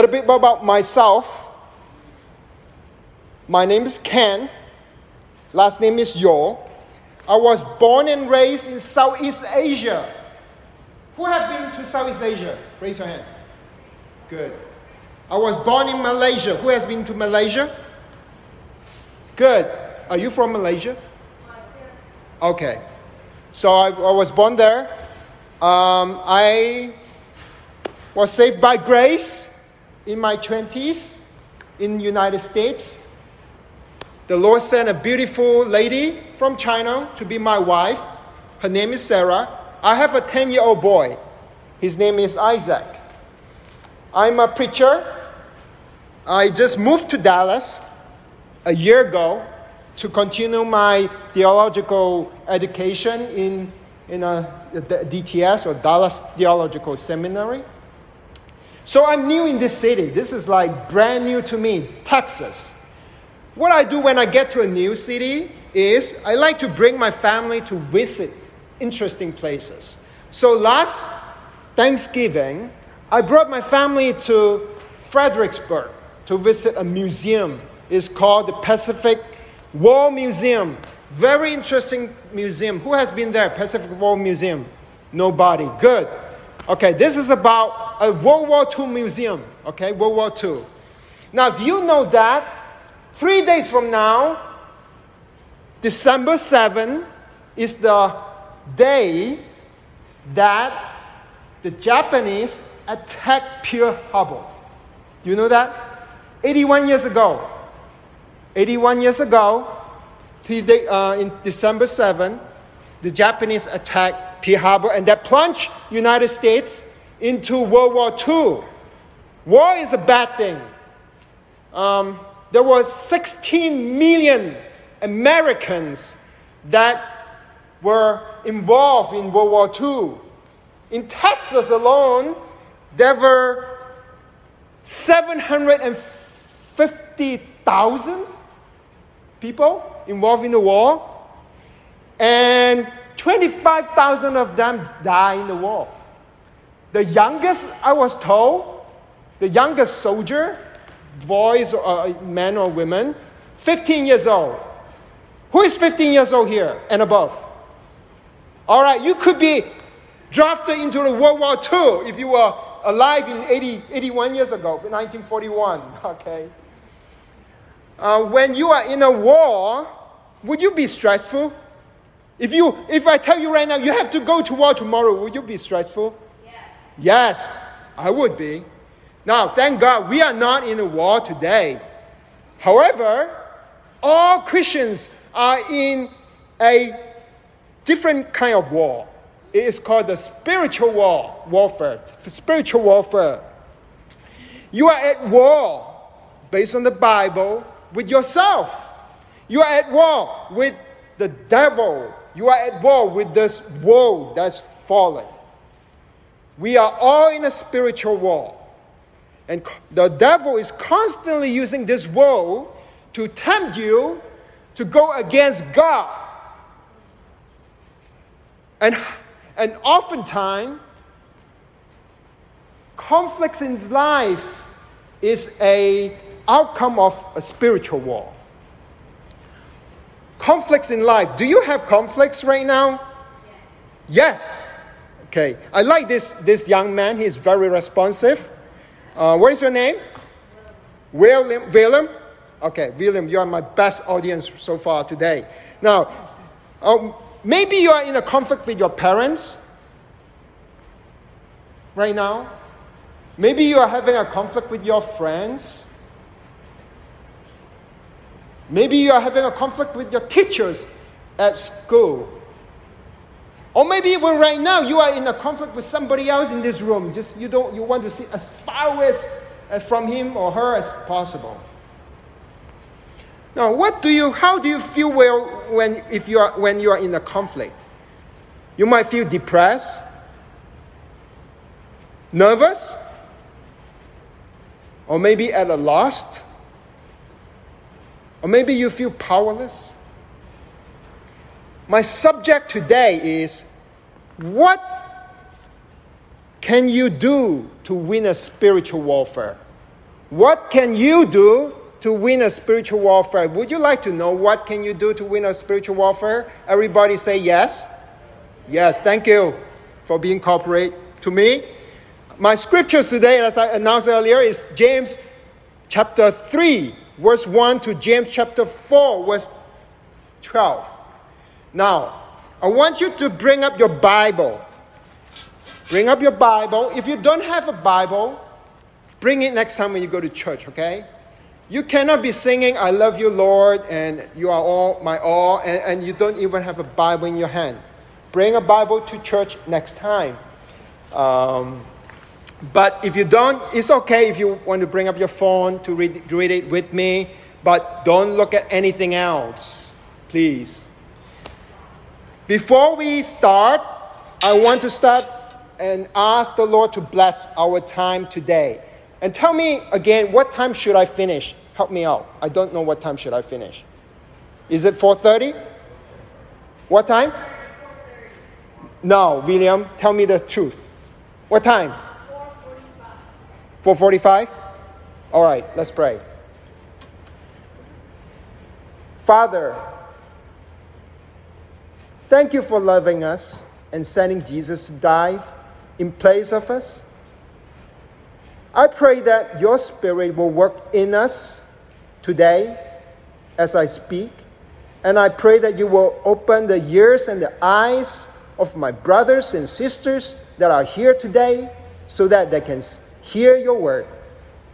little bit more about myself. My name is Ken. Last name is Yo. I was born and raised in Southeast Asia. Who have been to Southeast Asia? Raise your hand. Good. I was born in Malaysia. Who has been to Malaysia? Good. Are you from Malaysia? Okay. So I, I was born there. Um, I was saved by grace in my 20s in the United States. The Lord sent a beautiful lady from China to be my wife. Her name is Sarah. I have a 10 year old boy. His name is Isaac. I'm a preacher. I just moved to Dallas a year ago to continue my theological education in, in a, DTS or Dallas Theological Seminary. So I'm new in this city. This is like brand new to me, Texas. What I do when I get to a new city is I like to bring my family to visit interesting places. So last Thanksgiving, I brought my family to Fredericksburg to visit a museum. It's called the Pacific War Museum. Very interesting museum. Who has been there? Pacific War Museum? Nobody. Good. Okay, this is about a World War II museum. Okay, World War II. Now, do you know that three days from now, December 7 is the day that the Japanese attacked Pearl Harbor. Do you know that? 81 years ago. 81 years ago, uh, in December 7, the Japanese attacked Pearl Harbor and that plunged United States into World War II. War is a bad thing. Um, there were 16 million Americans that were involved in World War II. In Texas alone, there were 750,000 people involved in the war, and 25,000 of them died in the war. The youngest, I was told, the youngest soldier, boys, or uh, men or women, 15 years old. Who is 15 years old here and above? All right, you could be drafted into the World War II if you were alive in 80, 81 years ago, 1941. Okay. Uh, when you are in a war, would you be stressful? If, you, if I tell you right now, you have to go to war tomorrow, would you be stressful? Yes. Yes, I would be. Now, thank God we are not in a war today. However, all Christians are in a different kind of war. It is called the spiritual war, warfare. Spiritual warfare. You are at war based on the Bible with yourself. You are at war with the devil. You are at war with this world that's fallen. We are all in a spiritual war. And the devil is constantly using this world to tempt you to go against God. And, and oftentimes, conflicts in life is a outcome of a spiritual war. Conflicts in life. Do you have conflicts right now? Yes. Okay. I like this, this young man. He's very responsive. Uh, what is your name? William. William? Okay, William, you are my best audience so far today. Now, um, maybe you are in a conflict with your parents right now. Maybe you are having a conflict with your friends. Maybe you are having a conflict with your teachers at school. Or maybe even right now you are in a conflict with somebody else in this room. Just you don't you want to sit as far away as, as from him or her as possible. Now, what do you how do you feel well when if you are when you are in a conflict? You might feel depressed, nervous, or maybe at a loss or maybe you feel powerless. My subject today is what can you do to win a spiritual warfare? What can you do to win a spiritual warfare? Would you like to know what can you do to win a spiritual warfare? Everybody say yes. Yes, thank you for being cooperate to me. My scriptures today, as I announced earlier, is James chapter 3, verse 1 to James chapter 4, verse 12. Now, I want you to bring up your Bible. Bring up your Bible. If you don't have a Bible, bring it next time when you go to church, okay? You cannot be singing, I love you, Lord, and you are all my all, and, and you don't even have a Bible in your hand. Bring a Bible to church next time. Um, but if you don't, it's okay if you want to bring up your phone to read, read it with me, but don't look at anything else, please. Before we start, I want to start and ask the Lord to bless our time today. And tell me again, what time should I finish? Help me out. I don't know what time should I finish. Is it 4:30? What time? No, William, tell me the truth. What time? 4:45. All right, let's pray. Father, thank you for loving us and sending Jesus to die in place of us. I pray that your spirit will work in us today as I speak. And I pray that you will open the ears and the eyes of my brothers and sisters that are here today so that they can hear your word.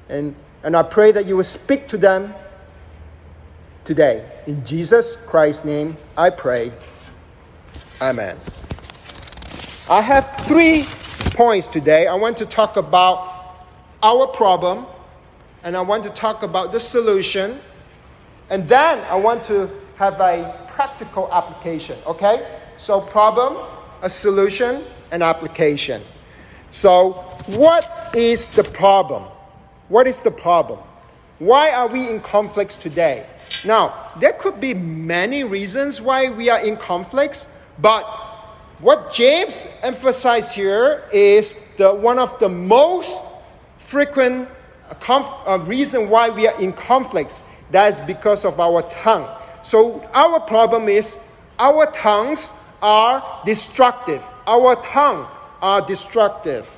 And, and I pray that you will speak to them today. In Jesus Christ's name, I pray. Amen. I have three points today. I want to talk about our problem, and I want to talk about the solution, and then I want to have a practical application, okay? So, problem, a solution, an application. So, what is the problem? What is the problem? Why are we in conflicts today? Now, there could be many reasons why we are in conflicts, but what James emphasized here is the one of the most frequent uh, reason why we are in conflicts. That is because of our tongue. So our problem is our tongues are destructive. Our tongue are destructive.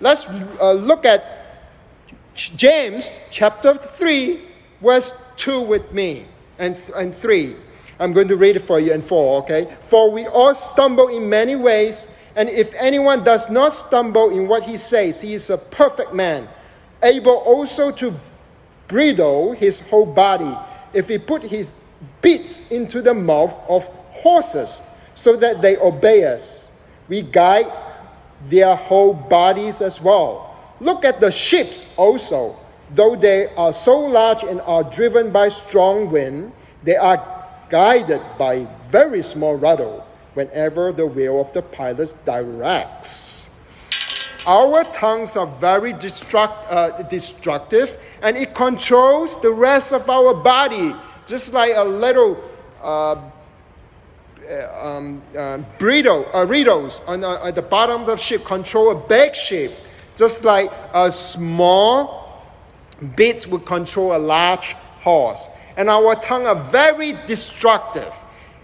Let's uh, look at James chapter 3, verse 2 with me and, and 3. I'm going to read it for you and 4, okay? For we all stumble in many ways, and if anyone does not stumble in what he says, he is a perfect man able also to bridle his whole body if he put his bits into the mouth of horses so that they obey us. We guide their whole bodies as well. Look at the ships also. Though they are so large and are driven by strong wind, they are guided by very small rudder whenever the will of the pilot directs. Our tongues are very destruct, uh, destructive and it controls the rest of our body, just like a little uh, uh um, uh, bridle, uh, riddles on, uh, at the bottom of the ship control a big ship, just like a small bit would control a large horse. And our tongue are very destructive.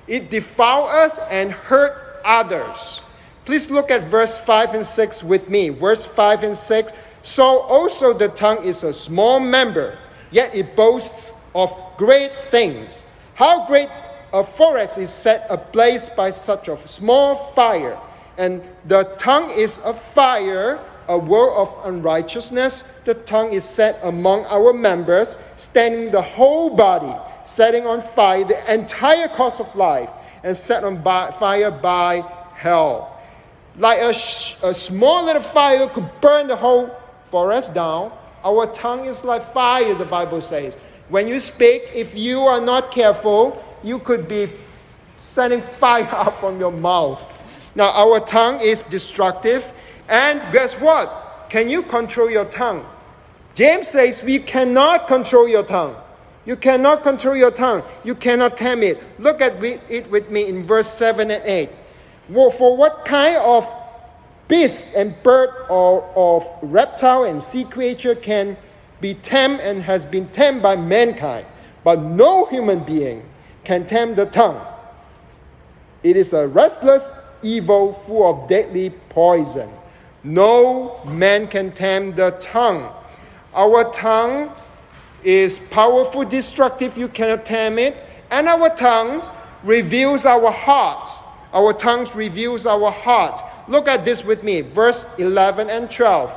It defiles us and hurt others. Please look at verse 5 and 6 with me. Verse 5 and 6. So also the tongue is a small member, yet it boasts of great things. How great a forest is set ablaze by such a small fire. And the tongue is a fire, a world of unrighteousness. The tongue is set among our members, standing the whole body, setting on fire the entire course of life, and set on fire by hell like a, sh- a small little fire could burn the whole forest down. Our tongue is like fire, the Bible says. When you speak, if you are not careful, you could be sending fire from your mouth. Now, our tongue is destructive, and guess what? Can you control your tongue? James says we cannot control your tongue. You cannot control your tongue. You cannot tame it. Look at it with me in verse 7 and 8. Well, for what kind of beast and bird or of reptile and sea creature can be tamed and has been tamed by mankind, but no human being can tame the tongue. It is a restless evil full of deadly poison. No man can tame the tongue. Our tongue is powerful, destructive, you cannot tame it. And our tongues reveals our hearts. Our tongues reveals our heart. Look at this with me, verse 11 and 12.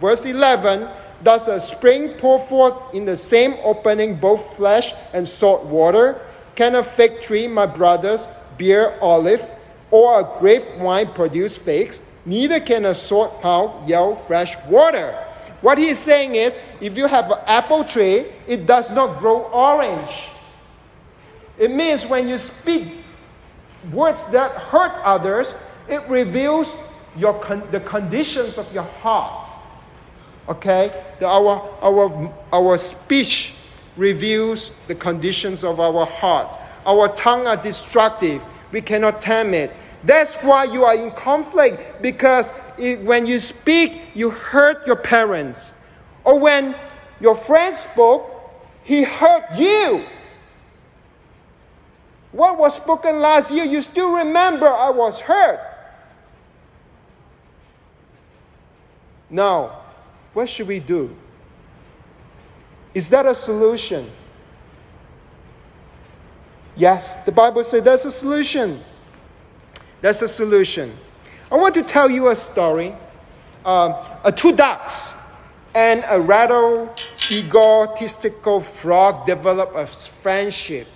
Verse 11 Does a spring pour forth in the same opening both flesh and salt water? Can a fig tree, my brothers, bear olive, or a grapevine produce figs? Neither can a salt pond yield fresh water. What he is saying is, if you have an apple tree, it does not grow orange. It means when you speak words that hurt others, it reveals your con- the conditions of your heart. Okay? The, our, our, our speech reveals the conditions of our heart. Our tongue are destructive. We cannot tame it. That's why you are in conflict because it, when you speak, you hurt your parents. Or when your friend spoke, he hurt you. What was spoken last year, you still remember I was hurt. Now, what should we do? Is that a solution? Yes, the Bible says that's a solution. That's a solution. I want to tell you a story. Um, a two ducks and a rather egotistical frog develop a friendship.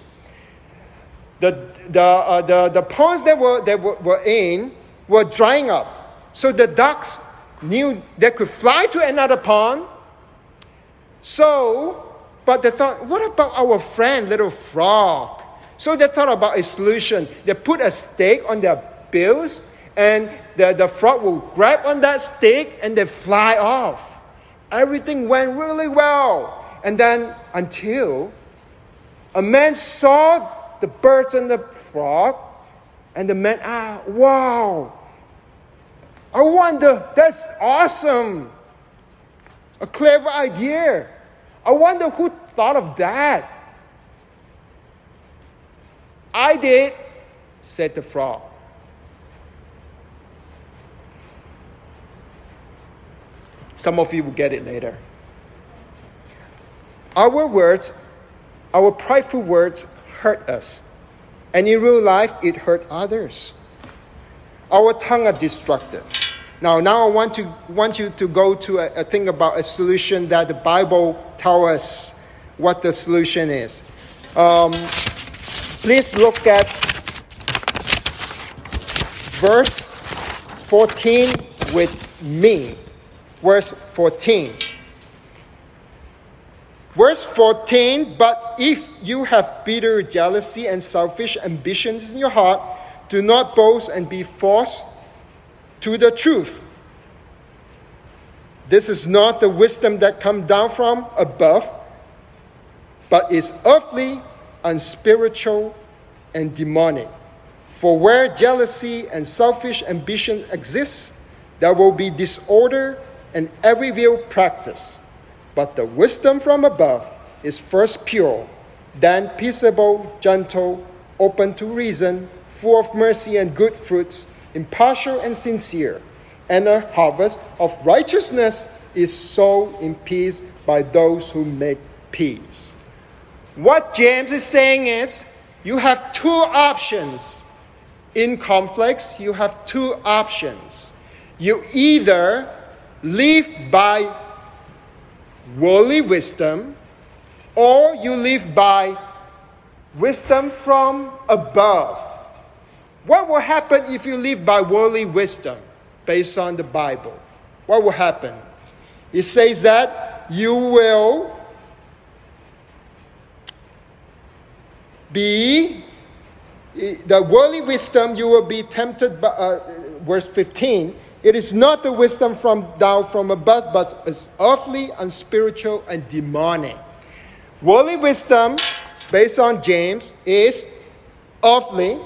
The, the, uh, the, the ponds that were, that were, were in were drying up. So the ducks knew they could fly to another pond. So, but they thought, what about our friend, little frog? So they thought about a solution. They put a stake on their bills, and the, the frog will grab on that stick and they fly off. Everything went really well. And then until a man saw the birds and the frog, and the man, ah, wow, I wonder, that's awesome. A clever idea. I wonder who thought of that. I did, said the frog. Some of you will get it later. Our words, our prideful words, hurt us. And in real life, it hurt others. Our tongue are destructive. Now, now I want to want you to go to a, a thing about a solution that the Bible tells us what the solution is. Um, please look at verse 14 with me verse 14. Verse 14, but if you have bitter jealousy and selfish ambitions in your heart, do not boast and be false to the truth. This is not the wisdom that comes down from above, but is earthly, unspiritual, and demonic. For where jealousy and selfish ambition exists, there will be disorder and every vile practice. But the wisdom from above is first pure, then peaceable, gentle, open to reason, full of mercy and good fruits, impartial and sincere. And a harvest of righteousness is sown in peace by those who make peace. What James is saying is you have two options. In conflicts, you have two options. You either live by worldly wisdom, or you live by wisdom from above. What will happen if you live by worldly wisdom based on the Bible? What will happen? It says that you will be the worldly wisdom you will be tempted by uh, verse 15 it is not the wisdom from down from above, but it's earthly, unspiritual, and demonic. Worldly wisdom, based on James, is earthly.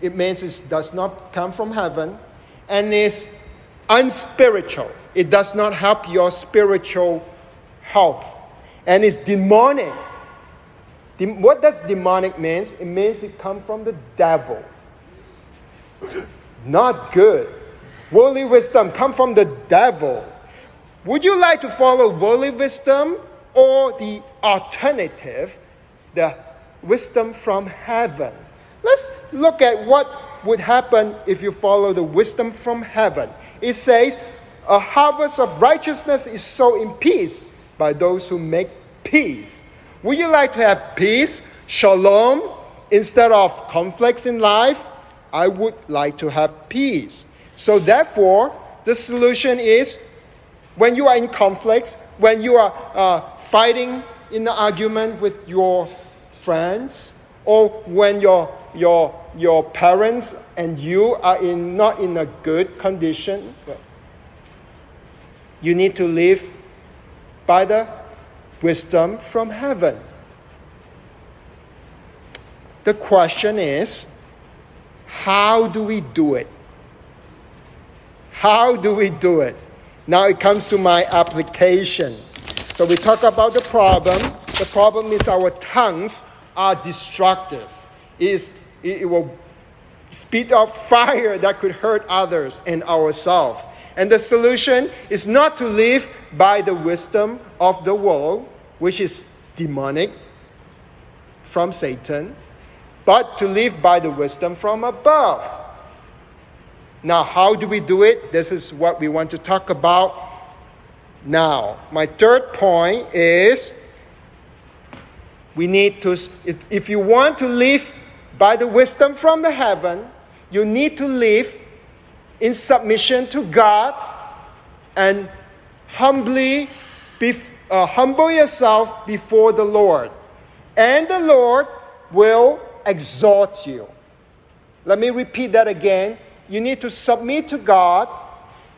It means it does not come from heaven, and is unspiritual. It does not help your spiritual health. And it's demonic. What does demonic means? It means it comes from the devil. Not good. Worldly wisdom come from the devil. Would you like to follow worldly wisdom or the alternative, the wisdom from heaven? Let's look at what would happen if you follow the wisdom from heaven. It says, A harvest of righteousness is sown in peace by those who make peace. Would you like to have peace, shalom, instead of conflicts in life? I would like to have peace. So, therefore, the solution is when you are in conflicts, when you are uh, fighting in an argument with your friends, or when your, your, your parents and you are in, not in a good condition, you need to live by the wisdom from heaven. The question is how do we do it? How do we do it? Now it comes to my application. So we talk about the problem. The problem is our tongues are destructive. It, is, it will speed up fire that could hurt others and ourselves. And the solution is not to live by the wisdom of the world, which is demonic from Satan, but to live by the wisdom from above. Now, how do we do it? This is what we want to talk about now. My third point is we need to, if, if you want to live by the wisdom from the heaven, you need to live in submission to God and humbly be, uh, humble yourself before the Lord. And the Lord will exalt you. Let me repeat that again. You need to submit to God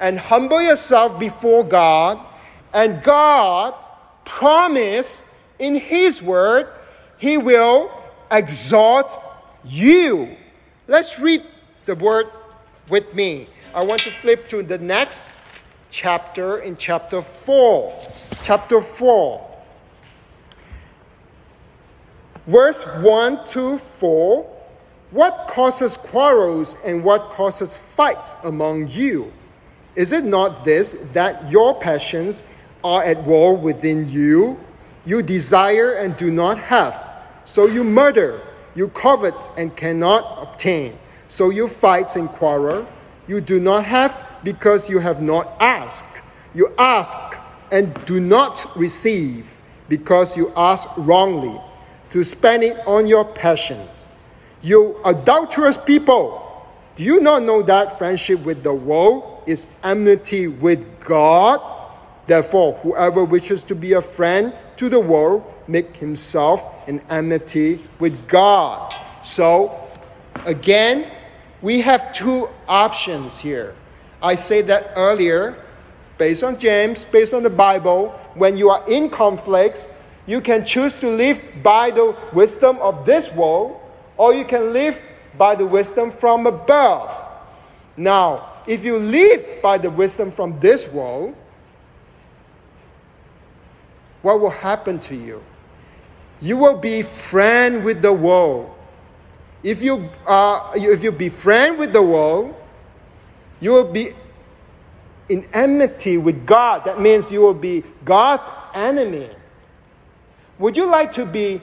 and humble yourself before God, and God promise in His word He will exalt you. Let's read the word with me. I want to flip to the next chapter in chapter 4. Chapter 4. Verse 1 to 4 What causes quarrels and what causes fights among you? Is it not this that your passions are at war within you? You desire and do not have, so you murder. You covet and cannot obtain, so you fight and quarrel. You do not have because you have not asked. You ask and do not receive because you ask wrongly to spend it on your passions. You adulterous people, do you not know that friendship with the world is enmity with God? Therefore, whoever wishes to be a friend to the world, make himself an enmity with God. So, again, we have two options here. I said that earlier, based on James, based on the Bible, when you are in conflicts, you can choose to live by the wisdom of this world, or you can live by the wisdom from above. Now, if you live by the wisdom from this world, what will happen to you? You will be friend with the world. If you, uh, if you be friend with the world, you will be in enmity with God. That means you will be God's enemy. Would you like to be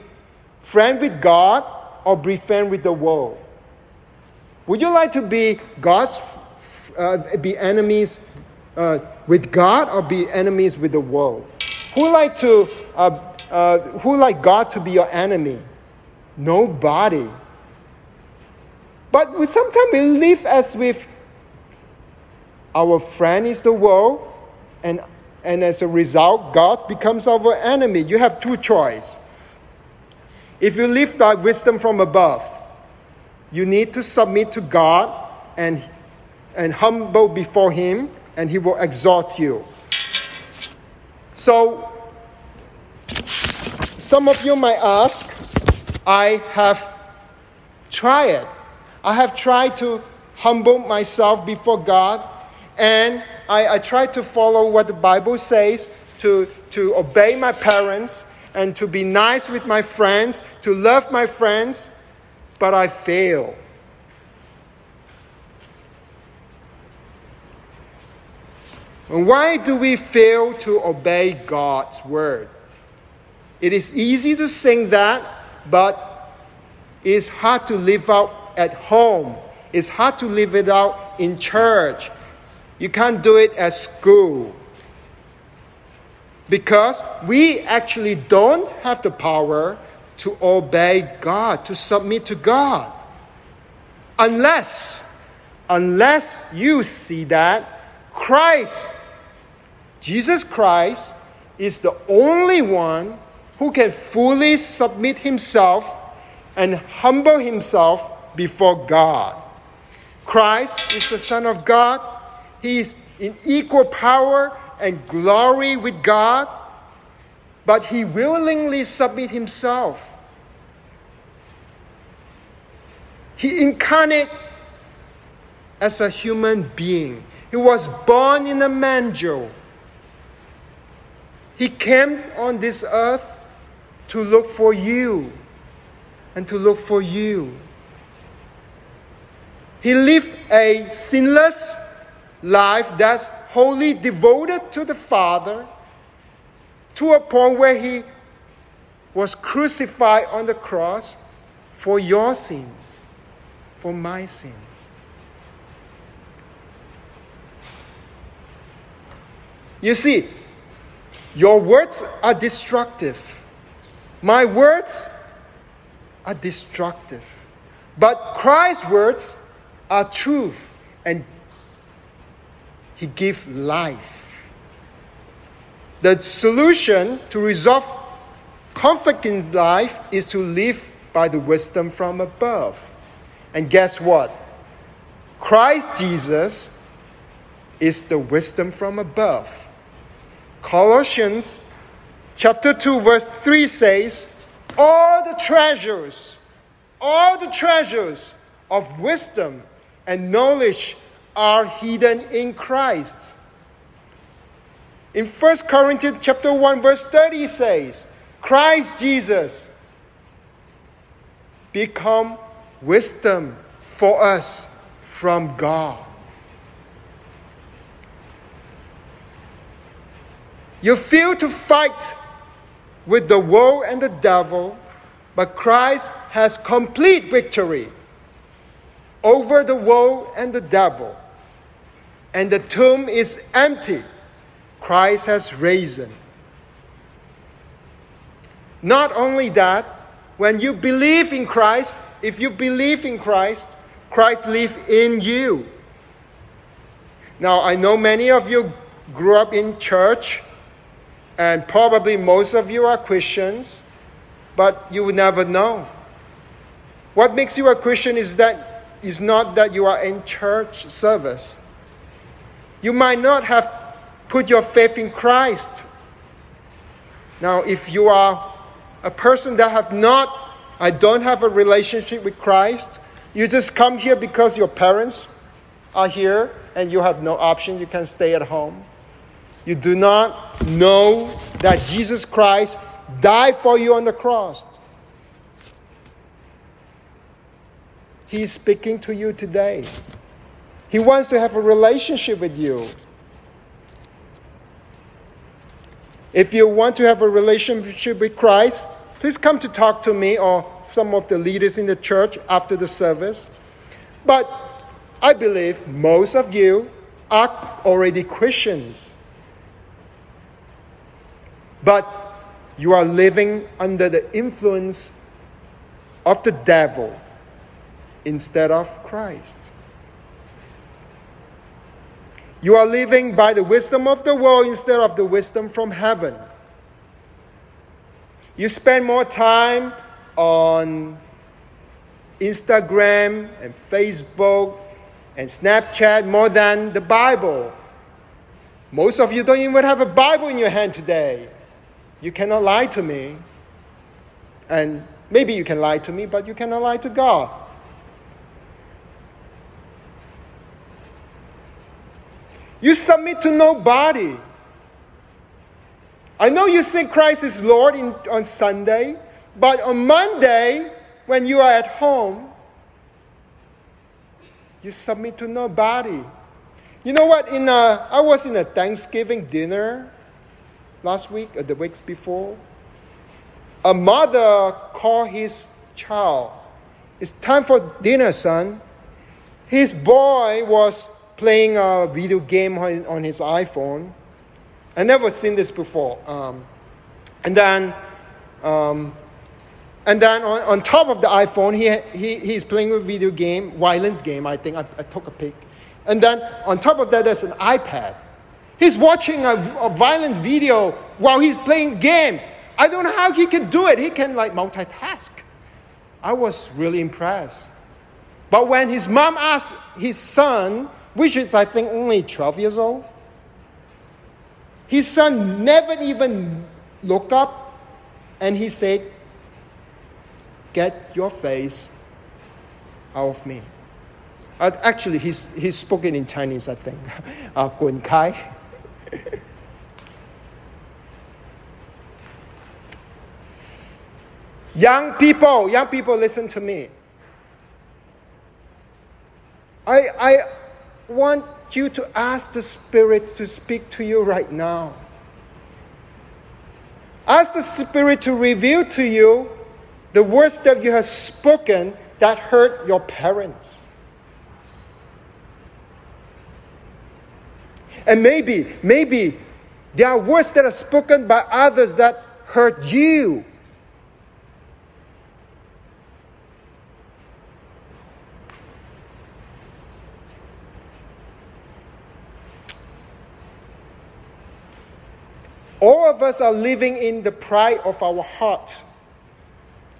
friend with God or be friend with the world? Would you like to be God's uh, be enemies uh, with God or be enemies with the world? Who like to uh, uh who like God to be your enemy? Nobody. But we sometimes we live as if our friend is the world and and as a result, God becomes our enemy. You have two choices. If you live by wisdom from above, you need to submit to God and, and humble before Him, and He will exalt you. So, some of you might ask, I have tried. I have tried to humble myself before God and I, I try to follow what the Bible says, to, to obey my parents and to be nice with my friends, to love my friends, but I fail. And why do we fail to obey God's word? It is easy to sing that, but it's hard to live out at home. It's hard to live it out in church. You can't do it at school. Because we actually don't have the power to obey God, to submit to God. Unless, unless you see that Christ, Jesus Christ, is the only one who can fully submit himself and humble himself before God. Christ is the Son of God. He is in equal power and glory with God, but he willingly submit himself. He incarnate as a human being. He was born in a manger. He came on this earth to look for you and to look for you. He lived a sinless life that's wholly devoted to the Father to a point where he was crucified on the cross for your sins, for my sins. You see, your words are destructive. My words are destructive. But Christ's words are truth and he gives life. The solution to resolve conflict in life is to live by the wisdom from above. And guess what? Christ Jesus is the wisdom from above. Colossians chapter 2 verse 3 says, all the treasures, all the treasures of wisdom and knowledge are hidden in Christ. In 1 Corinthians chapter 1 verse 30 says, Christ Jesus become wisdom for us from God. You feel to fight with the world and the devil, but Christ has complete victory over the world and the devil and the tomb is empty. Christ has risen. Not only that, when you believe in Christ, if you believe in Christ, Christ lives in you. Now, I know many of you grew up in church, and probably most of you are Christians, but you will never know. What makes you a Christian is that is not that you are in church service. You might not have put your faith in Christ. Now, if you are a person that have not, I don't have a relationship with Christ, you just come here because your parents are here and you have no option, you can stay at home. You do not know that Jesus Christ died for you on the cross. He is speaking to you today. He wants to have a relationship with you. If you want to have a relationship with Christ, please come to talk to me or some of the leaders in the church after the service. But I believe most of you are already Christians. But you are living under the influence of the devil instead of Christ. You are living by the wisdom of the world instead of the wisdom from heaven. You spend more time on Instagram and Facebook and Snapchat more than the Bible. Most of you don't even have a Bible in your hand today. You cannot lie to me. And maybe you can lie to me, but you cannot lie to God. You submit to nobody. I know you say Christ is Lord in, on Sunday, but on Monday, when you are at home, you submit to nobody. You know what? In a, I was in a Thanksgiving dinner last week or the weeks before. A mother called his child. It's time for dinner, son. His boy was playing a video game on, his iPhone. I never seen this before. Um, and then, um, and then on, on top of the iPhone, he, he, he's playing a video game, violence game, I think. I, I took a pic. And then on top of that, there's an iPad. He's watching a, a violent video while he's playing game. I don't know how he can do it. He can like multitask. I was really impressed. But when his mom asked his son, which is I think only 12 years old, his son never even looked up and he said, Get your face out of me. Uh, actually, he's, he's spoken in Chinese, I think. Uh, Kai. young people, young people, listen to me. I, I want you to ask the Spirit to speak to you right now. Ask the Spirit to reveal to you the words that you have spoken that hurt your parents. And maybe, maybe there are words that are spoken by others that hurt you. All of us are living in the pride of our heart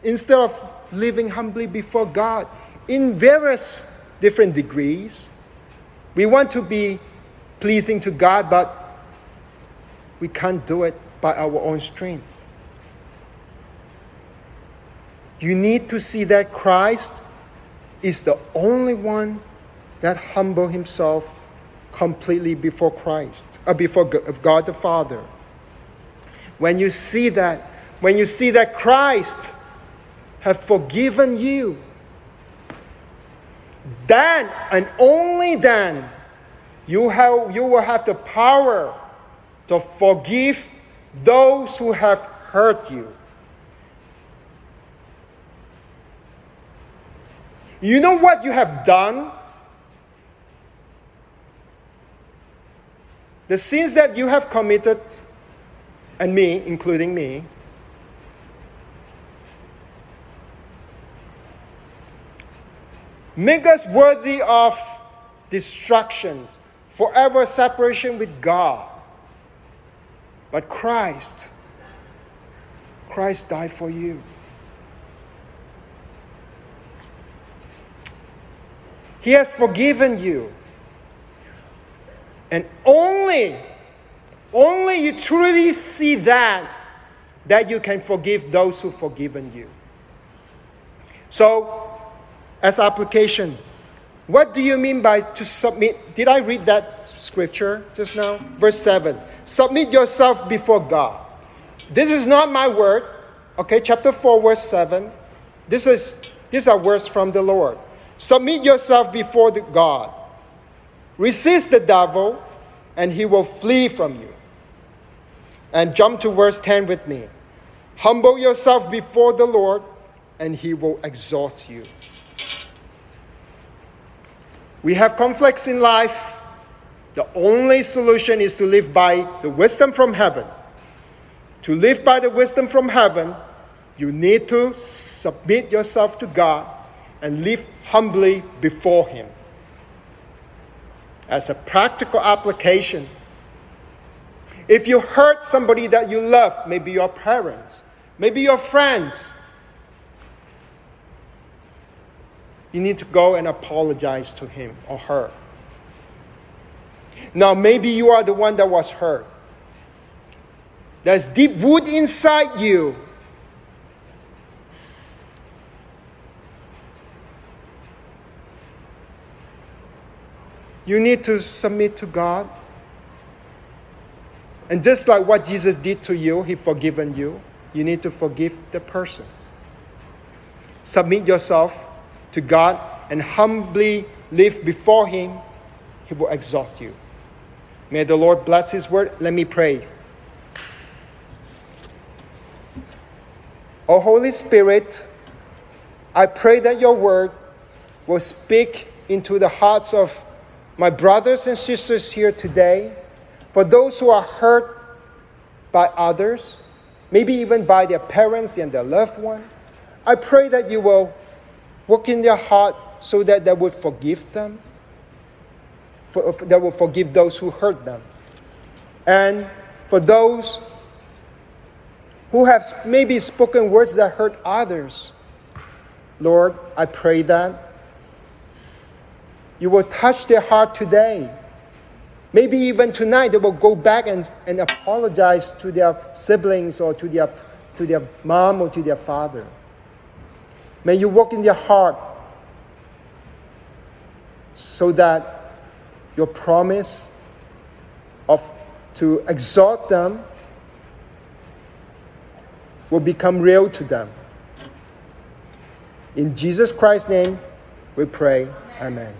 instead of living humbly before God in various different degrees. We want to be pleasing to God, but we can't do it by our own strength. You need to see that Christ is the only one that humbled himself completely before Christ, uh, before God the Father. When you see that, when you see that Christ have forgiven you, then and only then you, have, you will have the power to forgive those who have hurt you. You know what you have done? The sins that you have committed, and me, including me, make us worthy of destructions forever separation with God. But Christ, Christ died for you. He has forgiven you. And only, only you truly see that, that you can forgive those who have forgiven you. So, as application, what do you mean by to submit? Did I read that scripture just now? Verse 7. Submit yourself before God. This is not my word. Okay, chapter 4, verse 7. This is these are words from the Lord. Submit yourself before the God. Resist the devil, and he will flee from you. And jump to verse 10 with me. Humble yourself before the Lord, and he will exalt you. We have conflicts in life. The only solution is to live by the wisdom from heaven. To live by the wisdom from heaven, you need to submit yourself to God and live humbly before Him. As a practical application, if you hurt somebody that you love, maybe your parents, maybe your friends, you need to go and apologize to him or her. Now, maybe you are the one that was hurt. There's deep wood inside you. You need to submit to God. And just like what Jesus did to you, He forgiven you, you need to forgive the person. Submit yourself to God and humbly live before Him. He will exalt you. May the Lord bless His word. Let me pray. O Holy Spirit, I pray that your word will speak into the hearts of my brothers and sisters here today, for those who are hurt by others, maybe even by their parents and their loved ones. I pray that you will work in their heart so that they would forgive them, for, that will forgive those who hurt them. And for those who have maybe spoken words that hurt others, Lord, I pray that you will touch their heart today. Maybe even tonight they will go back and, and apologize to their siblings or to their, to their mom or to their father. May you work in their heart so that your promise of to exhort them will become real to them. In Jesus Christ's name, we pray. Amen.